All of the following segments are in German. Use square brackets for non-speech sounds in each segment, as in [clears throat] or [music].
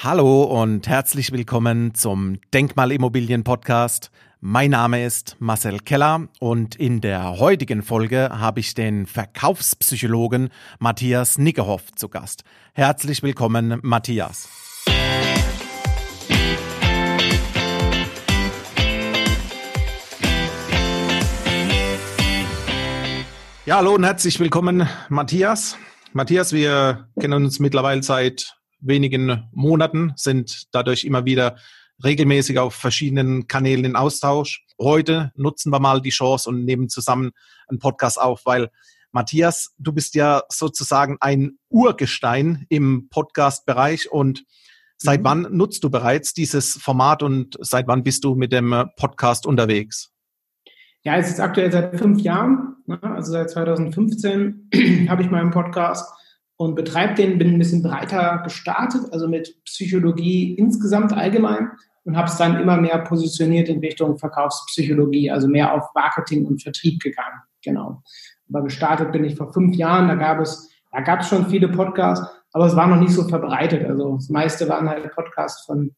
Hallo und herzlich willkommen zum Denkmalimmobilien Podcast. Mein Name ist Marcel Keller und in der heutigen Folge habe ich den Verkaufspsychologen Matthias Nickerhoff zu Gast. Herzlich willkommen, Matthias. Ja, hallo und herzlich willkommen, Matthias. Matthias, wir kennen uns mittlerweile seit wenigen Monaten, sind dadurch immer wieder regelmäßig auf verschiedenen Kanälen in Austausch. Heute nutzen wir mal die Chance und nehmen zusammen einen Podcast auf, weil Matthias, du bist ja sozusagen ein Urgestein im Podcast-Bereich und seit mhm. wann nutzt du bereits dieses Format und seit wann bist du mit dem Podcast unterwegs? Ja, es ist aktuell seit fünf Jahren, ne? also seit 2015 [clears throat] habe ich meinen Podcast und betreibe den, bin ein bisschen breiter gestartet, also mit Psychologie insgesamt allgemein und habe es dann immer mehr positioniert in Richtung Verkaufspsychologie, also mehr auf Marketing und Vertrieb gegangen. Genau. Aber gestartet bin ich vor fünf Jahren, da gab es, da gab es schon viele Podcasts, aber es war noch nicht so verbreitet. Also das meiste waren halt Podcasts von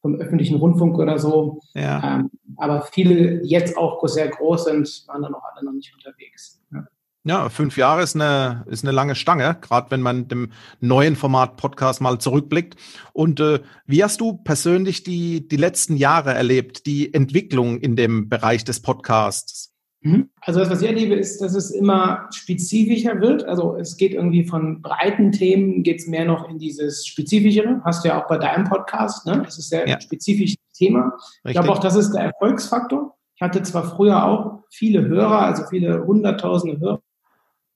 vom öffentlichen Rundfunk oder so. Ja. Ähm, aber viele, jetzt auch sehr groß sind, waren dann noch alle noch nicht unterwegs. Ja. Ja, fünf Jahre ist eine, ist eine lange Stange, gerade wenn man dem neuen Format Podcast mal zurückblickt. Und äh, wie hast du persönlich die, die letzten Jahre erlebt, die Entwicklung in dem Bereich des Podcasts? Mhm. Also das, was ich erlebe, ist, dass es immer spezifischer wird. Also es geht irgendwie von breiten Themen, geht es mehr noch in dieses Spezifischere. Hast du ja auch bei deinem Podcast, ne? Das ist sehr ja. spezifisches Thema. Richtig. Ich glaube auch, das ist der Erfolgsfaktor. Ich hatte zwar früher auch viele Hörer, also viele hunderttausende Hörer,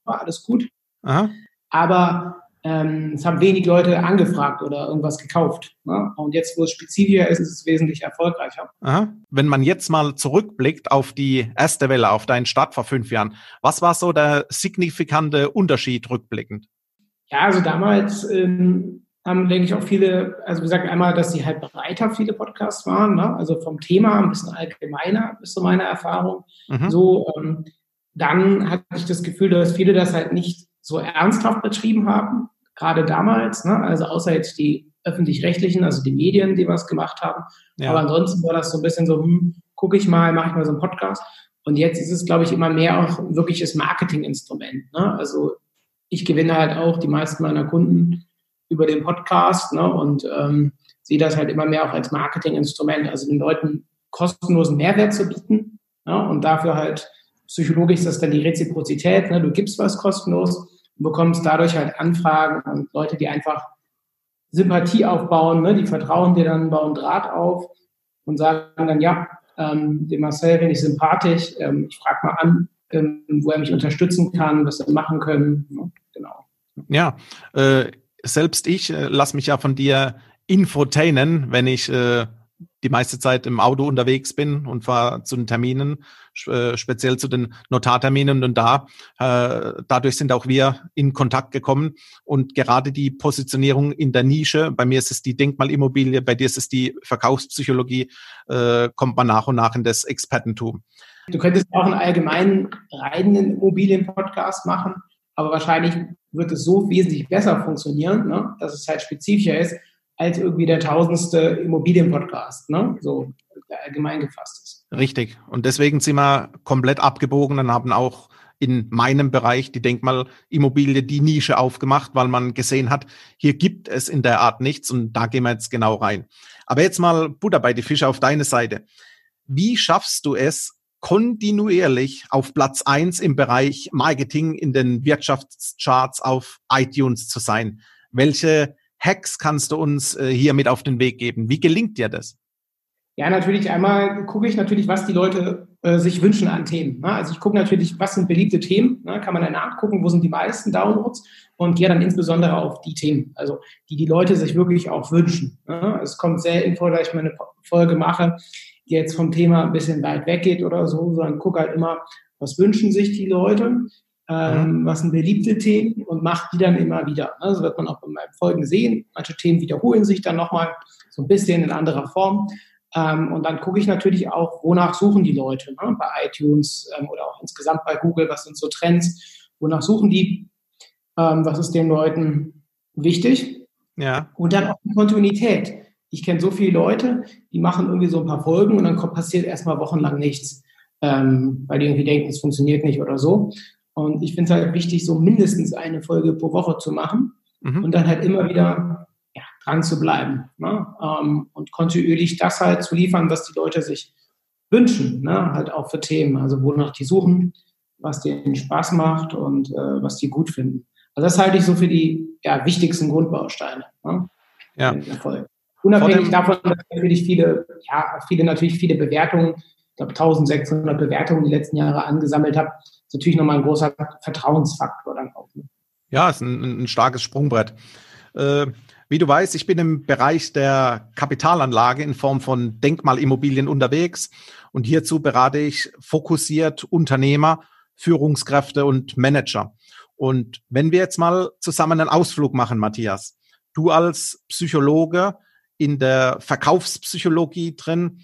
war alles gut. Aha. Aber ähm, es haben wenig Leute angefragt oder irgendwas gekauft. Ne? Und jetzt, wo es spezifischer ist, ist es wesentlich erfolgreicher. Aha. Wenn man jetzt mal zurückblickt auf die erste Welle, auf deinen Start vor fünf Jahren, was war so der signifikante Unterschied rückblickend? Ja, also damals ähm, haben, denke ich, auch viele, also wie gesagt, einmal, dass sie halt breiter viele Podcasts waren, ne? also vom Thema ein bisschen allgemeiner, ist so meine Erfahrung. Mhm. So, ähm, dann hatte ich das Gefühl, dass viele das halt nicht so ernsthaft betrieben haben, gerade damals, ne? also außer jetzt die öffentlich-rechtlichen, also die Medien, die was gemacht haben. Ja. Aber ansonsten war das so ein bisschen so, hm, gucke ich mal, mache ich mal so einen Podcast. Und jetzt ist es, glaube ich, immer mehr auch ein wirkliches Marketinginstrument. Ne? Also ich gewinne halt auch die meisten meiner Kunden über den Podcast ne? und ähm, sehe das halt immer mehr auch als Marketinginstrument, also den Leuten kostenlosen Mehrwert zu bieten ne? und dafür halt psychologisch ist das dann die Reziprozität. Ne? Du gibst was kostenlos und bekommst dadurch halt Anfragen und Leute, die einfach Sympathie aufbauen, ne? die vertrauen dir dann, bauen Draht auf und sagen dann, ja, ähm, dem Marcel bin ich sympathisch, ähm, ich frage mal an, ähm, wo er mich unterstützen kann, was wir machen können. Ne? Genau. Ja, äh, selbst ich äh, lasse mich ja von dir infotainen, wenn ich äh, die meiste Zeit im Auto unterwegs bin und fahre zu den Terminen, äh, speziell zu den Notarterminen und da, äh, dadurch sind auch wir in Kontakt gekommen und gerade die Positionierung in der Nische, bei mir ist es die Denkmalimmobilie, bei dir ist es die Verkaufspsychologie, äh, kommt man nach und nach in das Expertentum. Du könntest auch einen allgemeinen reinen Immobilien-Podcast machen, aber wahrscheinlich wird es so wesentlich besser funktionieren, ne, dass es halt spezifischer ist, als irgendwie der tausendste Immobilienpodcast, ne? so allgemein gefasst ist. Richtig. Und deswegen sind wir komplett abgebogen und haben auch in meinem Bereich die Denkmalimmobilie die Nische aufgemacht, weil man gesehen hat, hier gibt es in der Art nichts und da gehen wir jetzt genau rein. Aber jetzt mal Butter bei die Fische auf deine Seite. Wie schaffst du es, kontinuierlich auf Platz eins im Bereich Marketing in den Wirtschaftscharts auf iTunes zu sein? Welche Hacks kannst du uns äh, hier mit auf den Weg geben? Wie gelingt dir das? Ja, natürlich einmal gucke ich natürlich, was die Leute äh, sich wünschen an Themen. Ne? Also ich gucke natürlich, was sind beliebte Themen, ne? kann man dann nachgucken, wo sind die meisten Downloads und gehe dann insbesondere auf die Themen, also die die Leute sich wirklich auch wünschen. Ne? Es kommt selten vor, dass ich mal eine Folge mache, die jetzt vom Thema ein bisschen weit weggeht oder so, sondern gucke halt immer, was wünschen sich die Leute ähm, mhm. was sind beliebte Themen und macht die dann immer wieder. Ne? Das wird man auch in meinen Folgen sehen. Manche Themen wiederholen sich dann nochmal so ein bisschen in anderer Form. Ähm, und dann gucke ich natürlich auch, wonach suchen die Leute ne? bei iTunes ähm, oder auch insgesamt bei Google, was sind so Trends, wonach suchen die, ähm, was ist den Leuten wichtig. Ja. Und dann auch die Kontinuität. Ich kenne so viele Leute, die machen irgendwie so ein paar Folgen und dann passiert erstmal wochenlang nichts, ähm, weil die irgendwie denken, es funktioniert nicht oder so. Und ich finde es halt wichtig, so mindestens eine Folge pro Woche zu machen mhm. und dann halt immer wieder ja, dran zu bleiben ne? ähm, und kontinuierlich das halt zu liefern, was die Leute sich wünschen, ne? halt auch für Themen, also wonach die suchen, was denen Spaß macht und äh, was die gut finden. Also das halte ich so für die ja, wichtigsten Grundbausteine. Ne? Ja. Unabhängig davon, dass natürlich viele, ja, viele natürlich viele Bewertungen, ich glaube 1600 Bewertungen die letzten Jahre angesammelt habe, ist natürlich nochmal ein großer Vertrauensfaktor dann auch. Ne? Ja, ist ein, ein starkes Sprungbrett. Äh, wie du weißt, ich bin im Bereich der Kapitalanlage in Form von Denkmalimmobilien unterwegs und hierzu berate ich fokussiert Unternehmer, Führungskräfte und Manager. Und wenn wir jetzt mal zusammen einen Ausflug machen, Matthias, du als Psychologe in der Verkaufspsychologie drin,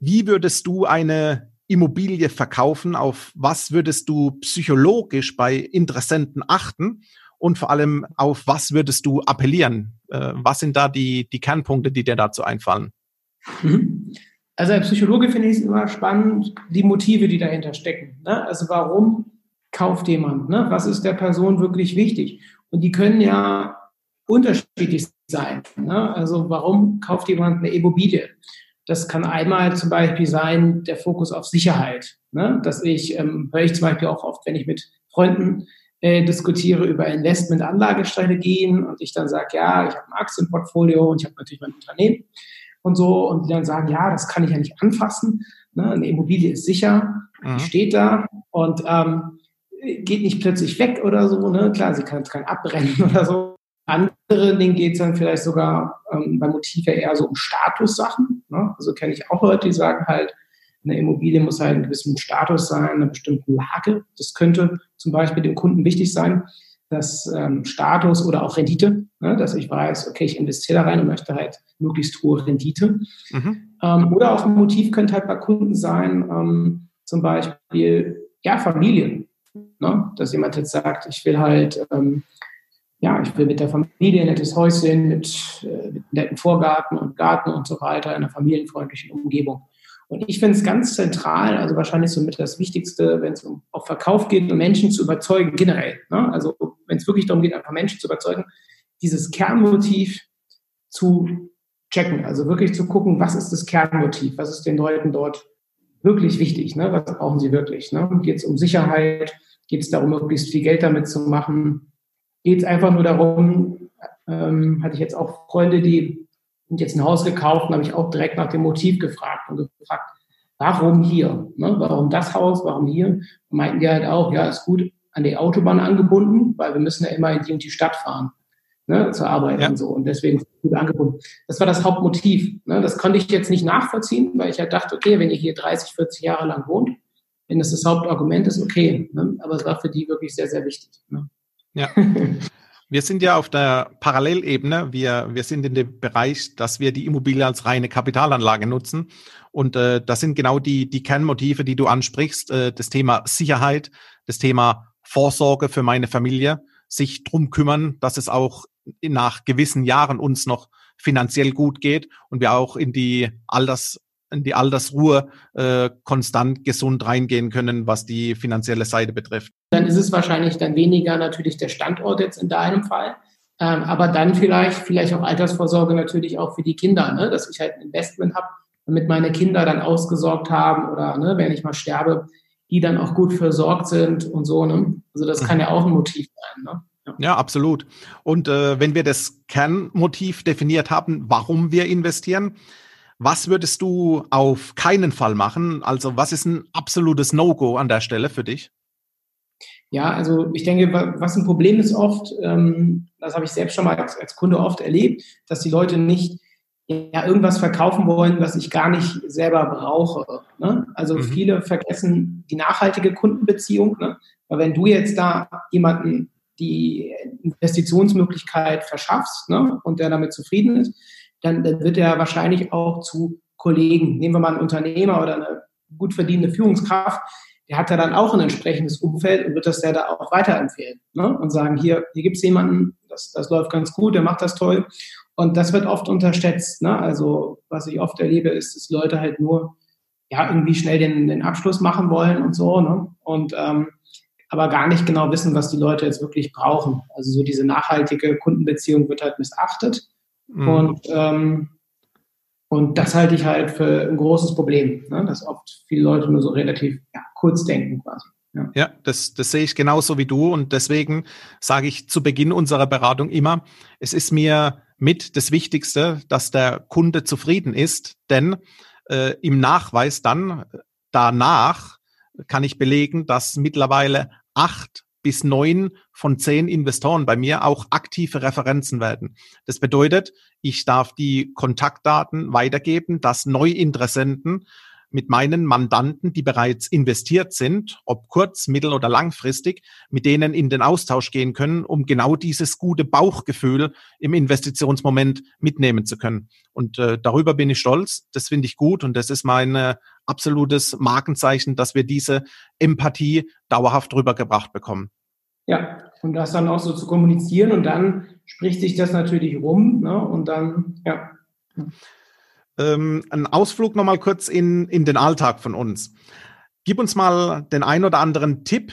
wie würdest du eine Immobilie verkaufen? Auf was würdest du psychologisch bei Interessenten achten? Und vor allem, auf was würdest du appellieren? Äh, was sind da die, die Kernpunkte, die dir dazu einfallen? Mhm. Also als Psychologe finde ich es immer spannend, die Motive, die dahinter stecken. Ne? Also warum kauft jemand? Ne? Was ist der Person wirklich wichtig? Und die können ja unterschiedlich sein. Ne? Also warum kauft jemand eine Immobilie? Das kann einmal zum Beispiel sein, der Fokus auf Sicherheit. Ne? Dass ich, ähm, höre ich zum Beispiel auch oft, wenn ich mit Freunden äh, diskutiere über Investment-Anlagestrategien und ich dann sage, ja, ich habe ein Aktienportfolio und ich habe natürlich mein Unternehmen und so und die dann sagen, ja, das kann ich ja nicht anfassen. Ne? Eine Immobilie ist sicher, mhm. die steht da und ähm, geht nicht plötzlich weg oder so. Ne? Klar, sie kann, kann abbrennen [laughs] oder so. Andere, denen geht es dann vielleicht sogar ähm, beim Motiv ja eher so um Statussachen. Ne? Also kenne ich auch Leute, die sagen halt, eine Immobilie muss halt einen gewissen Status sein, einer bestimmten Lage. Das könnte zum Beispiel dem Kunden wichtig sein, dass ähm, Status oder auch Rendite, ne? dass ich weiß, okay, ich investiere da rein und möchte halt möglichst hohe Rendite. Mhm. Ähm, oder auch ein Motiv könnte halt bei Kunden sein, ähm, zum Beispiel, ja, Familien. Ne? Dass jemand jetzt sagt, ich will halt ähm, ja, ich will mit der Familie ein nettes Häuschen mit, äh, mit netten Vorgarten und Garten und so weiter in einer familienfreundlichen Umgebung. Und ich finde es ganz zentral, also wahrscheinlich somit das Wichtigste, wenn es um auf Verkauf geht, um Menschen zu überzeugen, generell. Ne? Also wenn es wirklich darum geht, einfach Menschen zu überzeugen, dieses Kernmotiv zu checken, also wirklich zu gucken, was ist das Kernmotiv, was ist den Leuten dort wirklich wichtig, ne? was brauchen sie wirklich. Ne? Geht es um Sicherheit, geht es darum, möglichst viel Geld damit zu machen, geht es einfach nur darum, ähm, hatte ich jetzt auch Freunde, die sind jetzt ein Haus gekauft und habe ich auch direkt nach dem Motiv gefragt und gefragt, warum hier? Ne? Warum das Haus? Warum hier? Und meinten die halt auch, ja, ist gut an die Autobahn angebunden, weil wir müssen ja immer in die und die Stadt fahren. Ne, zur Arbeit ja. und so. Und deswegen gut angebunden. Das war das Hauptmotiv. Ne? Das konnte ich jetzt nicht nachvollziehen, weil ich halt dachte, okay, wenn ihr hier 30, 40 Jahre lang wohnt, wenn das das Hauptargument ist, okay. Ne? Aber es war für die wirklich sehr, sehr wichtig. Ne? Ja. Wir sind ja auf der Parallelebene. Wir, wir sind in dem Bereich, dass wir die Immobilie als reine Kapitalanlage nutzen. Und äh, das sind genau die, die Kernmotive, die du ansprichst. Äh, das Thema Sicherheit, das Thema Vorsorge für meine Familie, sich drum kümmern, dass es auch nach gewissen Jahren uns noch finanziell gut geht und wir auch in die Alters, in die Altersruhe äh, konstant gesund reingehen können, was die finanzielle Seite betrifft. Dann ist es wahrscheinlich dann weniger natürlich der Standort jetzt in deinem Fall, ähm, aber dann vielleicht vielleicht auch Altersvorsorge natürlich auch für die Kinder, ne? dass ich halt ein Investment habe, damit meine Kinder dann ausgesorgt haben oder ne, wenn ich mal sterbe, die dann auch gut versorgt sind und so. Ne? Also das kann ja auch ein Motiv sein. Ne? Ja. ja, absolut. Und äh, wenn wir das Kernmotiv definiert haben, warum wir investieren, was würdest du auf keinen Fall machen? Also was ist ein absolutes No-Go an der Stelle für dich? Ja, also ich denke, was ein Problem ist oft, ähm, das habe ich selbst schon mal als, als, Kunde oft erlebt, dass die Leute nicht ja, irgendwas verkaufen wollen, was ich gar nicht selber brauche. Ne? Also mhm. viele vergessen die nachhaltige Kundenbeziehung. Ne? Weil wenn du jetzt da jemanden die Investitionsmöglichkeit verschaffst ne? und der damit zufrieden ist, dann, dann wird er wahrscheinlich auch zu Kollegen, nehmen wir mal einen Unternehmer oder eine gut verdienende Führungskraft, der hat ja dann auch ein entsprechendes Umfeld und wird das ja da auch weiterempfehlen ne? und sagen, hier, hier gibt es jemanden, das, das läuft ganz gut, der macht das toll Und das wird oft unterschätzt. Ne? Also was ich oft erlebe, ist, dass Leute halt nur ja irgendwie schnell den, den Abschluss machen wollen und so. Ne? Und ähm, aber gar nicht genau wissen, was die Leute jetzt wirklich brauchen. Also so diese nachhaltige Kundenbeziehung wird halt missachtet. Mhm. Und, ähm, und das halte ich halt für ein großes Problem, ne? dass oft viele Leute nur so relativ ja, kurz denken quasi. Ja, ja das, das sehe ich genauso wie du. Und deswegen sage ich zu Beginn unserer Beratung immer, es ist mir mit das Wichtigste, dass der Kunde zufrieden ist, denn äh, im Nachweis dann danach kann ich belegen, dass mittlerweile acht bis neun von zehn Investoren bei mir auch aktive Referenzen werden. Das bedeutet, ich darf die Kontaktdaten weitergeben, dass Neuinteressenten mit meinen Mandanten, die bereits investiert sind, ob kurz-, mittel- oder langfristig, mit denen in den Austausch gehen können, um genau dieses gute Bauchgefühl im Investitionsmoment mitnehmen zu können. Und äh, darüber bin ich stolz. Das finde ich gut und das ist mein äh, absolutes Markenzeichen, dass wir diese Empathie dauerhaft rübergebracht bekommen. Ja, und das dann auch so zu kommunizieren und dann spricht sich das natürlich rum ne? und dann, ja ähm, einen Ausflug nochmal kurz in, in den Alltag von uns. Gib uns mal den ein oder anderen Tipp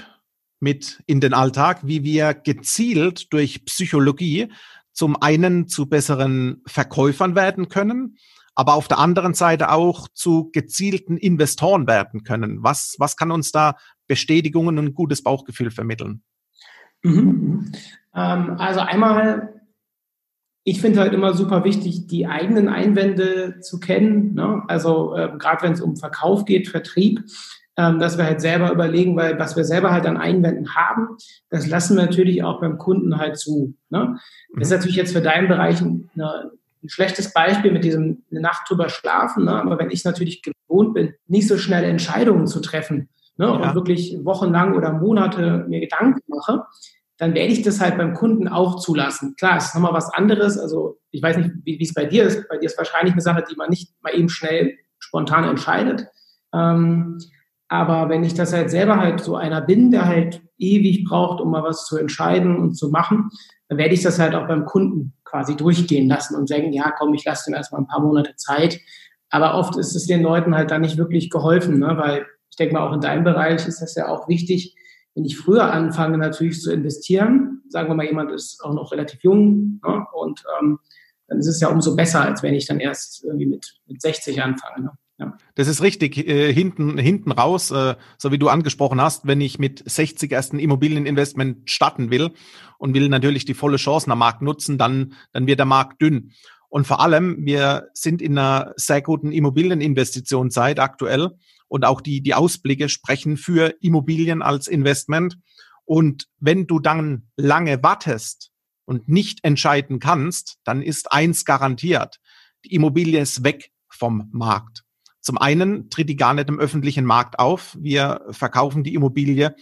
mit in den Alltag, wie wir gezielt durch Psychologie zum einen zu besseren Verkäufern werden können, aber auf der anderen Seite auch zu gezielten Investoren werden können. Was, was kann uns da Bestätigungen und gutes Bauchgefühl vermitteln? Mhm. Ähm, also einmal ich finde halt immer super wichtig, die eigenen Einwände zu kennen. Ne? Also äh, gerade wenn es um Verkauf geht, Vertrieb, ähm, dass wir halt selber überlegen, weil was wir selber halt an Einwänden haben, das lassen wir natürlich auch beim Kunden halt zu. Ne? Das ist mhm. natürlich jetzt für deinen Bereich ein, ein schlechtes Beispiel mit diesem eine Nacht drüber schlafen. Ne? Aber wenn ich natürlich gewohnt bin, nicht so schnell Entscheidungen zu treffen ne? Ja. und wirklich wochenlang oder Monate mir Gedanken mache, dann werde ich das halt beim Kunden auch zulassen. Klar, es ist nochmal was anderes. Also ich weiß nicht, wie, es bei dir ist. Bei dir ist wahrscheinlich eine Sache, die man nicht mal eben schnell spontan entscheidet. Ähm, aber wenn ich das halt selber halt so einer bin, der halt ewig braucht, um mal was zu entscheiden und zu machen, dann werde ich das halt auch beim Kunden quasi durchgehen lassen und sagen, ja, komm, ich lasse dem erstmal ein paar Monate Zeit. Aber oft ist es den Leuten halt dann nicht wirklich geholfen, ne? weil ich denke mal, auch in deinem Bereich ist das ja auch wichtig, wenn ich früher anfange, natürlich zu investieren, sagen wir mal, jemand ist auch noch relativ jung ne, und ähm, dann ist es ja umso besser, als wenn ich dann erst irgendwie mit, mit 60 anfange. Ne? Ja. Das ist richtig. Äh, hinten, hinten raus, äh, so wie du angesprochen hast, wenn ich mit 60 erst ein Immobilieninvestment starten will und will natürlich die volle Chance am Markt nutzen, dann, dann wird der Markt dünn. Und vor allem, wir sind in einer sehr guten Immobilieninvestitionszeit aktuell und auch die, die Ausblicke sprechen für Immobilien als Investment. Und wenn du dann lange wartest und nicht entscheiden kannst, dann ist eins garantiert. Die Immobilie ist weg vom Markt. Zum einen tritt die gar nicht im öffentlichen Markt auf. Wir verkaufen die Immobilie,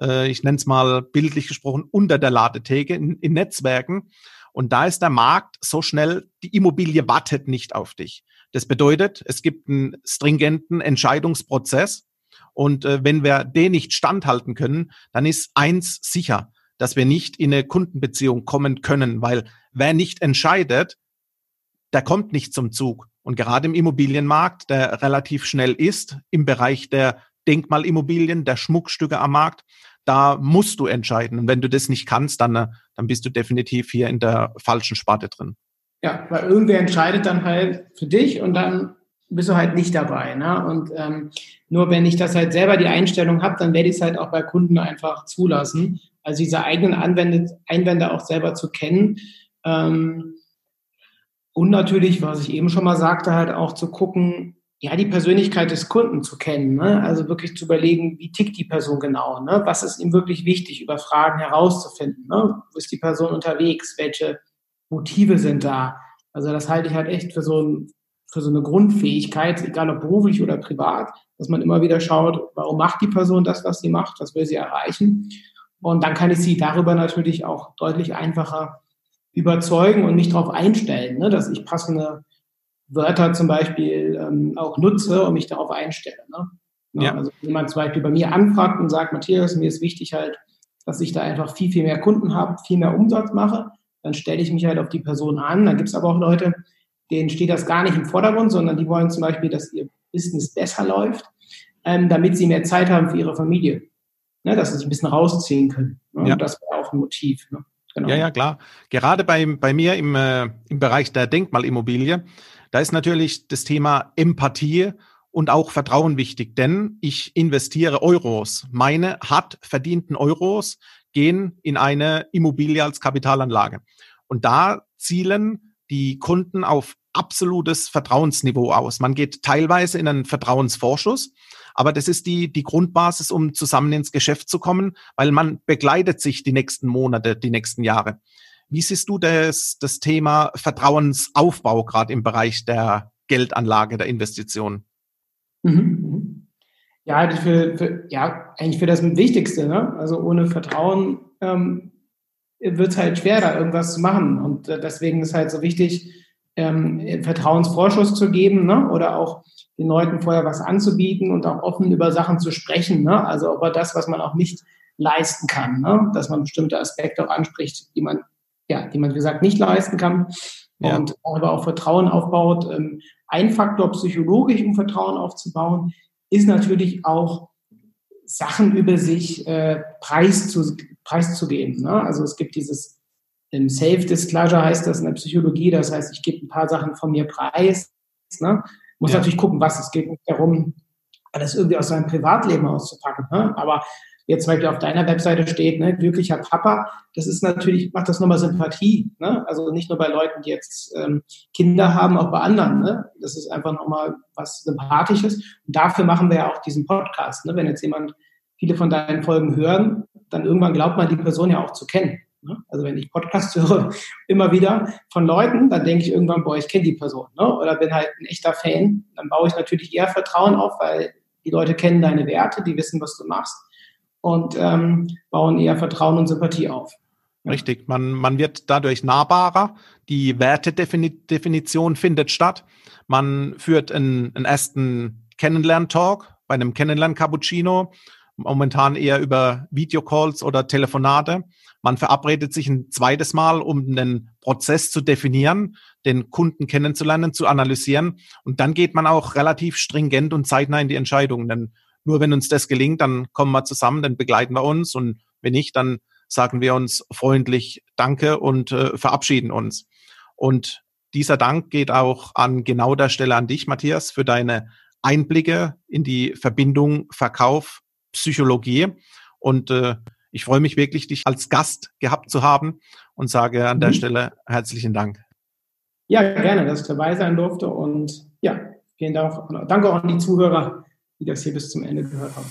äh, ich nenne es mal bildlich gesprochen, unter der Ladetheke in, in Netzwerken. Und da ist der Markt so schnell, die Immobilie wartet nicht auf dich. Das bedeutet, es gibt einen stringenten Entscheidungsprozess. Und äh, wenn wir den nicht standhalten können, dann ist eins sicher, dass wir nicht in eine Kundenbeziehung kommen können, weil wer nicht entscheidet, der kommt nicht zum Zug. Und gerade im Immobilienmarkt, der relativ schnell ist, im Bereich der Denkmalimmobilien, der Schmuckstücke am Markt, da musst du entscheiden. Und wenn du das nicht kannst, dann, äh, dann bist du definitiv hier in der falschen Sparte drin. Ja, weil irgendwer entscheidet dann halt für dich und dann bist du halt nicht dabei. Ne? Und ähm, nur wenn ich das halt selber die Einstellung habe, dann werde ich es halt auch bei Kunden einfach zulassen. Also diese eigenen Anwende, Einwände auch selber zu kennen. Ähm, und natürlich, was ich eben schon mal sagte, halt auch zu gucken, ja, die Persönlichkeit des Kunden zu kennen. Ne? Also wirklich zu überlegen, wie tickt die Person genau? Ne? Was ist ihm wirklich wichtig, über Fragen herauszufinden? Ne? Wo ist die Person unterwegs? Welche Motive sind da. Also das halte ich halt echt für so, ein, für so eine Grundfähigkeit, egal ob beruflich oder privat, dass man immer wieder schaut, warum macht die Person das, was sie macht, was will sie erreichen. Und dann kann ich sie darüber natürlich auch deutlich einfacher überzeugen und mich darauf einstellen, ne, dass ich passende Wörter zum Beispiel ähm, auch nutze und mich darauf einstelle. Ne? Ja. Also wenn jemand zum Beispiel bei mir anfragt und sagt, Matthias, mir ist wichtig halt, dass ich da einfach viel, viel mehr Kunden habe, viel mehr Umsatz mache, dann stelle ich mich halt auf die Person an. Dann gibt es aber auch Leute, denen steht das gar nicht im Vordergrund, sondern die wollen zum Beispiel, dass ihr Business besser läuft, ähm, damit sie mehr Zeit haben für ihre Familie. Ne, dass sie sich ein bisschen rausziehen können. Ne? Ja. Und das wäre auch ein Motiv. Ne? Genau. Ja, ja, klar. Gerade bei, bei mir im, äh, im Bereich der Denkmalimmobilie, da ist natürlich das Thema Empathie und auch Vertrauen wichtig, denn ich investiere Euros. Meine hart verdienten Euros gehen in eine Immobilie als Kapitalanlage. Und da zielen die Kunden auf absolutes Vertrauensniveau aus. Man geht teilweise in einen Vertrauensvorschuss, aber das ist die, die Grundbasis, um zusammen ins Geschäft zu kommen, weil man begleitet sich die nächsten Monate, die nächsten Jahre. Wie siehst du das, das Thema Vertrauensaufbau gerade im Bereich der Geldanlage, der Investition? Mhm. Ja, für, für, ja, eigentlich für das Wichtigste. Ne? Also ohne Vertrauen ähm, wird es halt schwer, da irgendwas zu machen. Und äh, deswegen ist halt so wichtig, ähm, Vertrauensvorschuss zu geben ne? oder auch den Leuten vorher was anzubieten und auch offen über Sachen zu sprechen. Ne? Also über das, was man auch nicht leisten kann, ne? dass man bestimmte Aspekte auch anspricht, die man, ja, die man, wie gesagt, nicht leisten kann. Ja. Und aber auch Vertrauen aufbaut. Ähm, ein Faktor psychologisch, um Vertrauen aufzubauen, ist natürlich auch Sachen über sich äh, preiszu, preiszugeben. Ne? Also es gibt dieses im Safe-Disclosure heißt das in der Psychologie, das heißt, ich gebe ein paar Sachen von mir preis. Ne? Muss ja. natürlich gucken, was es geht nicht darum, alles irgendwie aus seinem Privatleben auszupacken. Ne? Aber jetzt zum Beispiel auf deiner Webseite steht, ne, glücklicher Papa, das ist natürlich, macht das nochmal Sympathie. Ne? Also nicht nur bei Leuten, die jetzt ähm, Kinder haben, auch bei anderen. Ne? Das ist einfach nochmal was Sympathisches. Und dafür machen wir ja auch diesen Podcast. Ne? Wenn jetzt jemand viele von deinen Folgen hören, dann irgendwann glaubt man, die Person ja auch zu kennen. Ne? Also wenn ich Podcast [laughs] höre, immer wieder von Leuten, dann denke ich irgendwann, boah, ich kenne die Person. Ne? Oder bin halt ein echter Fan. Dann baue ich natürlich eher Vertrauen auf, weil die Leute kennen deine Werte, die wissen, was du machst und ähm, bauen eher Vertrauen und Sympathie auf. Richtig, man, man wird dadurch nahbarer, die Wertedefinition findet statt. Man führt einen, einen ersten Kennenlern-Talk bei einem Kennenlern-Cappuccino momentan eher über Videocalls oder Telefonate. Man verabredet sich ein zweites Mal, um den Prozess zu definieren, den Kunden kennenzulernen, zu analysieren. Und dann geht man auch relativ stringent und zeitnah in die Entscheidung. Denn nur wenn uns das gelingt, dann kommen wir zusammen, dann begleiten wir uns. Und wenn nicht, dann sagen wir uns freundlich Danke und äh, verabschieden uns. Und dieser Dank geht auch an genau der Stelle an dich, Matthias, für deine Einblicke in die Verbindung Verkauf, Psychologie. Und äh, ich freue mich wirklich, dich als Gast gehabt zu haben und sage an der mhm. Stelle herzlichen Dank. Ja, gerne, dass ich dabei sein durfte. Und ja, vielen Dank. Danke auch an die Zuhörer, die das hier bis zum Ende gehört haben.